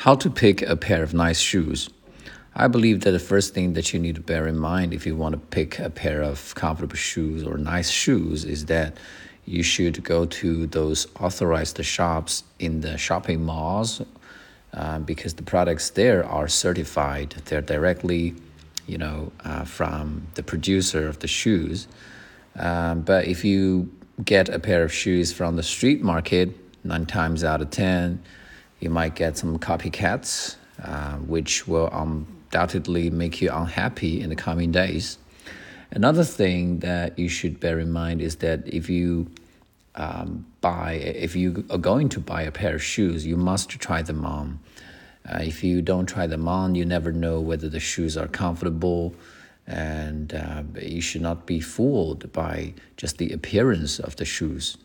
How to pick a pair of nice shoes. I believe that the first thing that you need to bear in mind if you want to pick a pair of comfortable shoes or nice shoes is that you should go to those authorized shops in the shopping malls uh, because the products there are certified. They're directly, you know, uh, from the producer of the shoes. Um, but if you get a pair of shoes from the street market, nine times out of ten, you might get some copycats, uh, which will undoubtedly make you unhappy in the coming days. Another thing that you should bear in mind is that if you um, buy, if you are going to buy a pair of shoes, you must try them on. Uh, if you don't try them on, you never know whether the shoes are comfortable, and uh, you should not be fooled by just the appearance of the shoes.